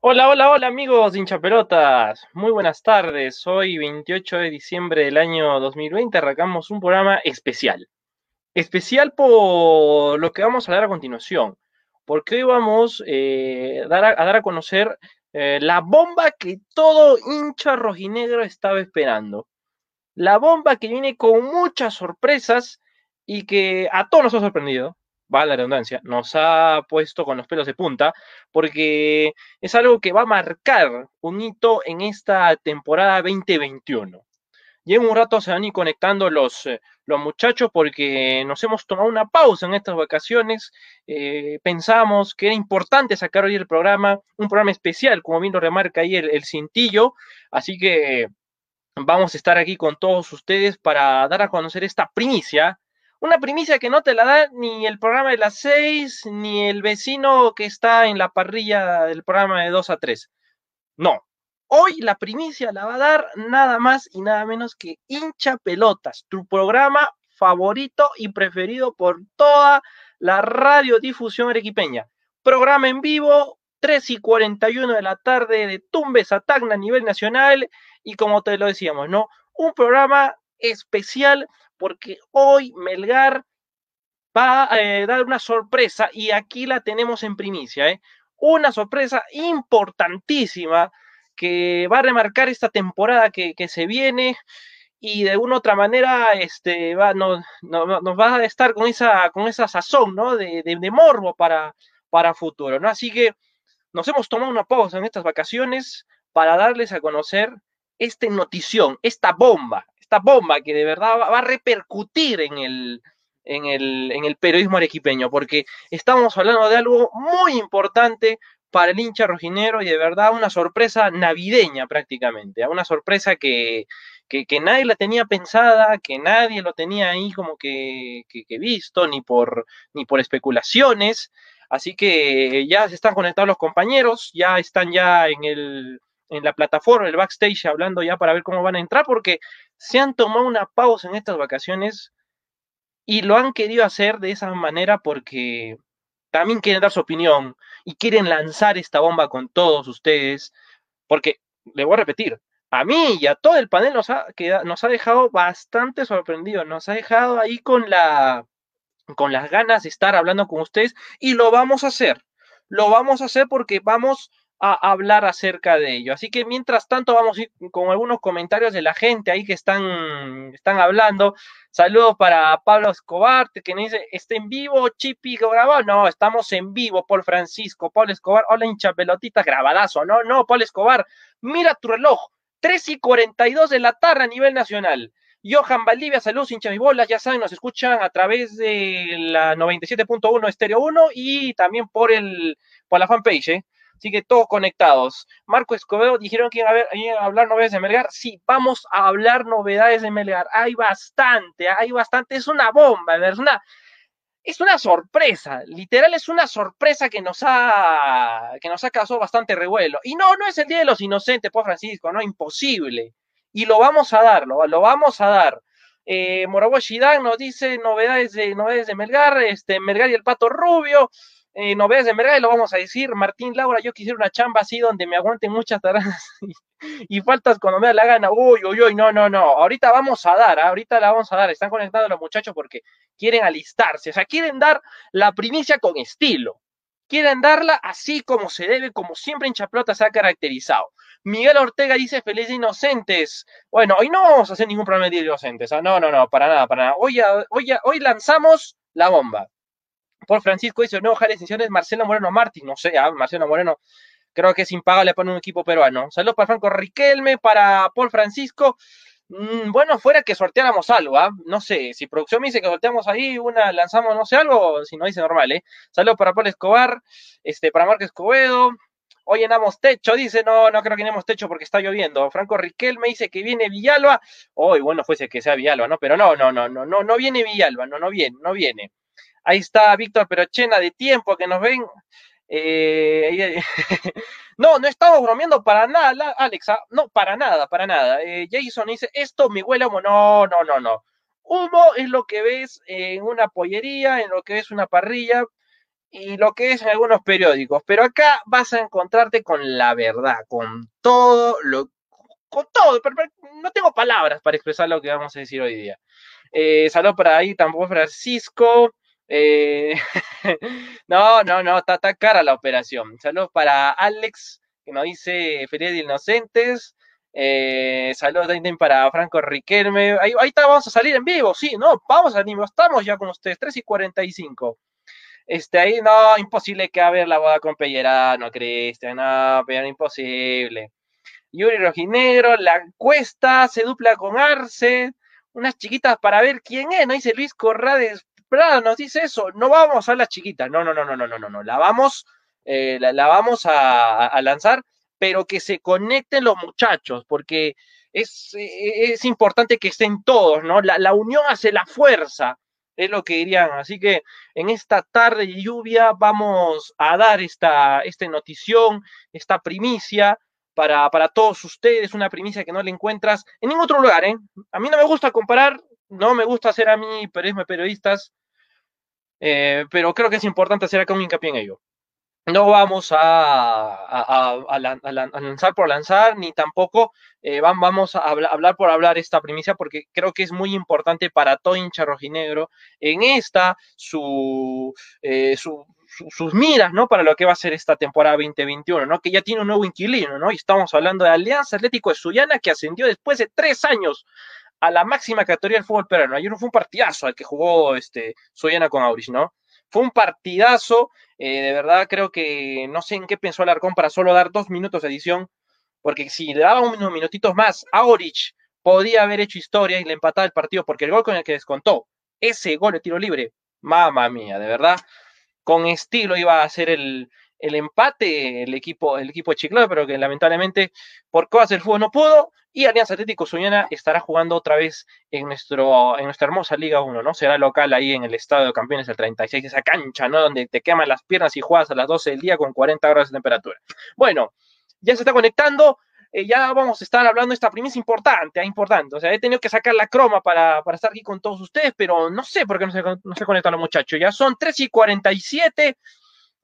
Hola, hola, hola amigos de hinchapelotas. Muy buenas tardes. Hoy 28 de diciembre del año 2020 arrancamos un programa especial. Especial por lo que vamos a hablar a continuación. Porque hoy vamos eh, a, dar a conocer eh, la bomba que todo hincha rojinegro estaba esperando. La bomba que viene con muchas sorpresas y que a todos nos ha sorprendido, va la redundancia, nos ha puesto con los pelos de punta, porque es algo que va a marcar un hito en esta temporada 2021. Llevo un rato se van a ir conectando los, eh, los muchachos porque nos hemos tomado una pausa en estas vacaciones. Eh, pensamos que era importante sacar hoy el programa, un programa especial, como bien lo remarca ahí el, el cintillo. Así que vamos a estar aquí con todos ustedes para dar a conocer esta primicia. Una primicia que no te la da ni el programa de las seis, ni el vecino que está en la parrilla del programa de 2 a 3. No, Hoy la primicia la va a dar nada más y nada menos que Hincha Pelotas, tu programa favorito y preferido por toda la radiodifusión arequipeña. Programa en vivo, 3 y 41 de la tarde de Tumbes a Tacna a nivel nacional y como te lo decíamos, ¿no? Un programa especial porque hoy Melgar va a eh, dar una sorpresa y aquí la tenemos en primicia, ¿eh? Una sorpresa importantísima que va a remarcar esta temporada que, se viene y de una u otra manera este, va, no, no, nos va a estar con esa, con sazón ¿no? de, de, de morbo para, para futuro. ¿no? Así que nos hemos tomado una pausa en estas vacaciones para darles a conocer esta notición, esta bomba, esta bomba que de verdad va, a repercutir en el, en, el, en el periodismo arequipeño, porque estamos hablando de algo muy importante para el hincha rojinero y de verdad una sorpresa navideña prácticamente, una sorpresa que, que, nadie la tenía pensada, que nadie lo tenía ahí como que, que, que, visto, ni por, ni por especulaciones. Así que ya se están conectados los compañeros, ya están ya en, el, en la plataforma, el backstage, hablando ya para ver cómo van a entrar, porque se han tomado una pausa en estas vacaciones y lo han querido hacer de esa manera porque también quieren dar su opinión y quieren lanzar esta bomba con todos ustedes, porque, le voy a repetir, a mí y a todo el panel nos ha, quedado, nos ha dejado bastante sorprendido, nos ha dejado ahí con la con las ganas de estar hablando con ustedes y lo vamos a hacer. Lo vamos a hacer porque vamos a hablar acerca de ello. Así que mientras tanto vamos a ir con algunos comentarios de la gente ahí que están, están hablando. Saludos para Pablo Escobar, que me dice, ¿está en vivo, Chipi, grabado? No, estamos en vivo, Paul Francisco, Paul Escobar, hola hincha pelotita, grabadazo, no, no, Paul Escobar, mira tu reloj, 3 y 42 de la tarde a nivel nacional. Johan Valdivia, saludos, hinchas y bolas, ya saben, nos escuchan a través de la 97.1 Estéreo 1 y también por el por la fanpage, ¿eh? Así que todos conectados. Marco Escobedo dijeron que iban a, hablar novedades de Melgar. Sí, vamos a hablar novedades de Melgar. Hay bastante, hay bastante. Es una bomba, es una, es una sorpresa. Literal es una sorpresa que nos ha, que nos ha causado bastante revuelo. Y no, no es el Día de los Inocentes, pues Francisco, no, imposible. Y lo vamos a dar, lo, vamos a dar. Eh, Shidan nos dice novedades de, novedades de Melgar, este, Melgar y el Pato Rubio eh, novedades de Melgar, y lo vamos a decir, Martín Laura, yo quisiera una chamba así donde me aguanten muchas tareas y, y, faltas cuando me da la gana, uy, uy, uy, no, no, no, ahorita vamos a dar, ¿eh? ahorita la vamos a dar, están conectados los muchachos porque quieren alistarse, o sea, quieren dar la primicia con estilo, quieren darla así como se debe, como siempre en Chaplota se ha caracterizado. Miguel Ortega dice feliz inocentes. Bueno, hoy no vamos a hacer ningún programa de inocentes. ¿eh? No, no, no, para nada, para nada. Hoy, hoy, hoy lanzamos la bomba. Paul Francisco dice, no, Jales decisiones Marcelo Moreno Martín, no sé, ah, Marcelo Moreno creo que es impagable para un equipo peruano. Saludos para Franco Riquelme, para Paul Francisco. Mm, bueno, fuera que sorteáramos algo, ¿ah? no sé, si producción me dice que sorteamos ahí, una lanzamos, no sé, algo, si no dice normal, ¿eh? Saludos para Paul Escobar, este, para Marco Escobedo. Hoy llenamos techo, dice, no, no creo que llenemos techo porque está lloviendo. Franco Riquelme dice que viene Villalba. Hoy, bueno, fuese que sea Villalba, ¿no? Pero no, no, no, no, no, no viene Villalba, no, no viene, no viene. Ahí está Víctor Perochena de tiempo que nos ven. Eh, no, no estamos bromeando para nada, Alexa. No, para nada, para nada. Eh, Jason dice, esto mi huele No, no, no, no. Humo es lo que ves en una pollería, en lo que ves una parrilla y lo que es en algunos periódicos. Pero acá vas a encontrarte con la verdad, con todo lo con todo, no tengo palabras para expresar lo que vamos a decir hoy día. Eh, saludos para ahí, tampoco Francisco. Eh, no, no, no, está, tan cara la operación. Saludos para Alex, que nos dice Feliz de Inocentes. Eh, saludos también para Franco Riquelme. Ahí, está, vamos a salir en vivo, sí, no, vamos a salir, estamos ya con ustedes, 3 y 45. Este, ahí no, imposible que a ver la boda con Pellerano, Cristian, no, pero imposible. Yuri Rojinegro, la encuesta se dupla con Arce, unas chiquitas para ver quién es, ¿no? Dice Luis Corrades Nos dice eso, no vamos a las chiquitas, no, no, no, no, no, no, no, no, la vamos, eh, la, vamos a, lanzar, pero que se conecten los muchachos, porque es, es importante que estén todos, ¿no? La, la unión hace la fuerza, es lo que dirían. Así que en esta tarde de lluvia vamos a dar esta, esta notición, esta primicia para, para todos ustedes, una primicia que no le encuentras en ningún otro lugar. ¿eh? A mí no me gusta comparar, no me gusta hacer a mí periodismo periodistas, eh, pero creo que es importante hacer acá un hincapié en ello no vamos a, lanzar por lanzar, ni tampoco eh, vamos a hablar por hablar esta primicia, porque creo que es muy importante para todo hincha rojinegro en esta, su, eh, sus miras, ¿no? Para lo que va a ser esta temporada 2021, ¿no? Que ya tiene un nuevo inquilino, ¿no? Y estamos hablando de Alianza Atlético de Sullana, que ascendió después de tres años a la máxima categoría del fútbol peruano. Ayer no fue un partidazo al que jugó este Sullana con Auris, ¿no? Fue un partidazo, eh, de verdad creo que no sé en qué pensó Alarcón para solo dar dos minutos de edición, porque si le daba unos minutitos más, Aurich podía haber hecho historia y le empataba el partido, porque el gol con el que descontó, ese gol de tiro libre, mamá mía, de verdad, con estilo iba a ser el, el empate el equipo, el equipo de Chiclayo, pero que lamentablemente por cosas del fútbol no pudo. Y Alianza Atlético Suñana estará jugando otra vez en, nuestro, en nuestra hermosa Liga 1, ¿no? Será local ahí en el Estadio de Campeones del 36, esa cancha, ¿no? Donde te queman las piernas y juegas a las 12 del día con 40 grados de temperatura. Bueno, ya se está conectando. Eh, ya vamos a estar hablando de esta primicia importante, ¿eh? importante. O sea, he tenido que sacar la croma para, para estar aquí con todos ustedes, pero no sé por qué no se, no se conectan los muchachos. Ya son 3 y 47.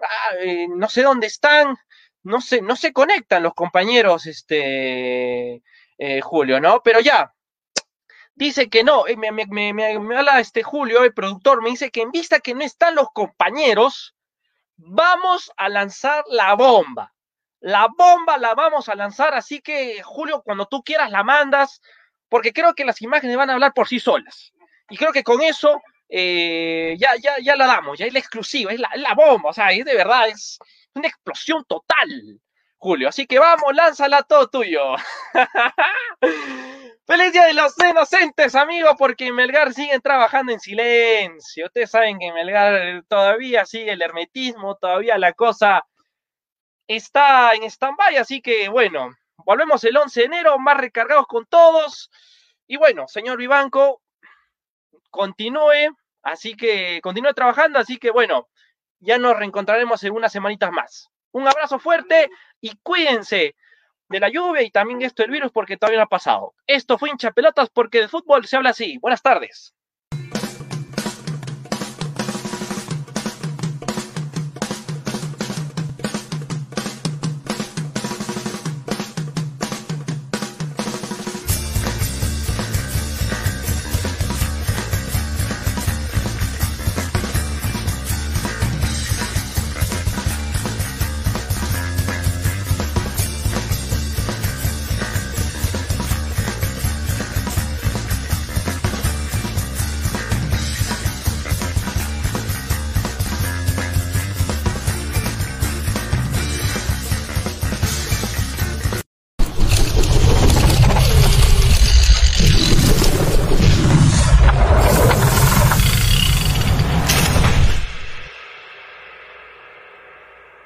Ah, eh, no sé dónde están, no se, no se conectan los compañeros, este, eh, Julio, ¿no? Pero ya, dice que no, eh, me, me, me, habla este Julio, el productor, me dice que en vista que no están los compañeros, vamos a lanzar la bomba. La bomba la vamos a lanzar, así que Julio, cuando tú quieras la mandas, porque creo que las imágenes van a hablar por sí solas. Y creo que con eso eh, ya, ya, ya la damos, ya es la exclusiva, es la, la, bomba, o sea, es de verdad, es una explosión total, Julio. Así que vamos, lánzala todo tuyo. Feliz Día de los Inocentes, amigos, porque en Melgar siguen trabajando en silencio. Ustedes saben que en Melgar todavía sigue el hermetismo, todavía la cosa está en stand-by, así que bueno, volvemos el 11 de enero, más recargados con todos. Y bueno, señor Vivanco, continúe, así que continúe trabajando, así que bueno, ya nos reencontraremos en unas semanitas más. Un abrazo fuerte y cuídense de la lluvia y también esto del virus porque todavía no ha pasado. Esto fue hincha pelotas porque de fútbol se habla así. Buenas tardes.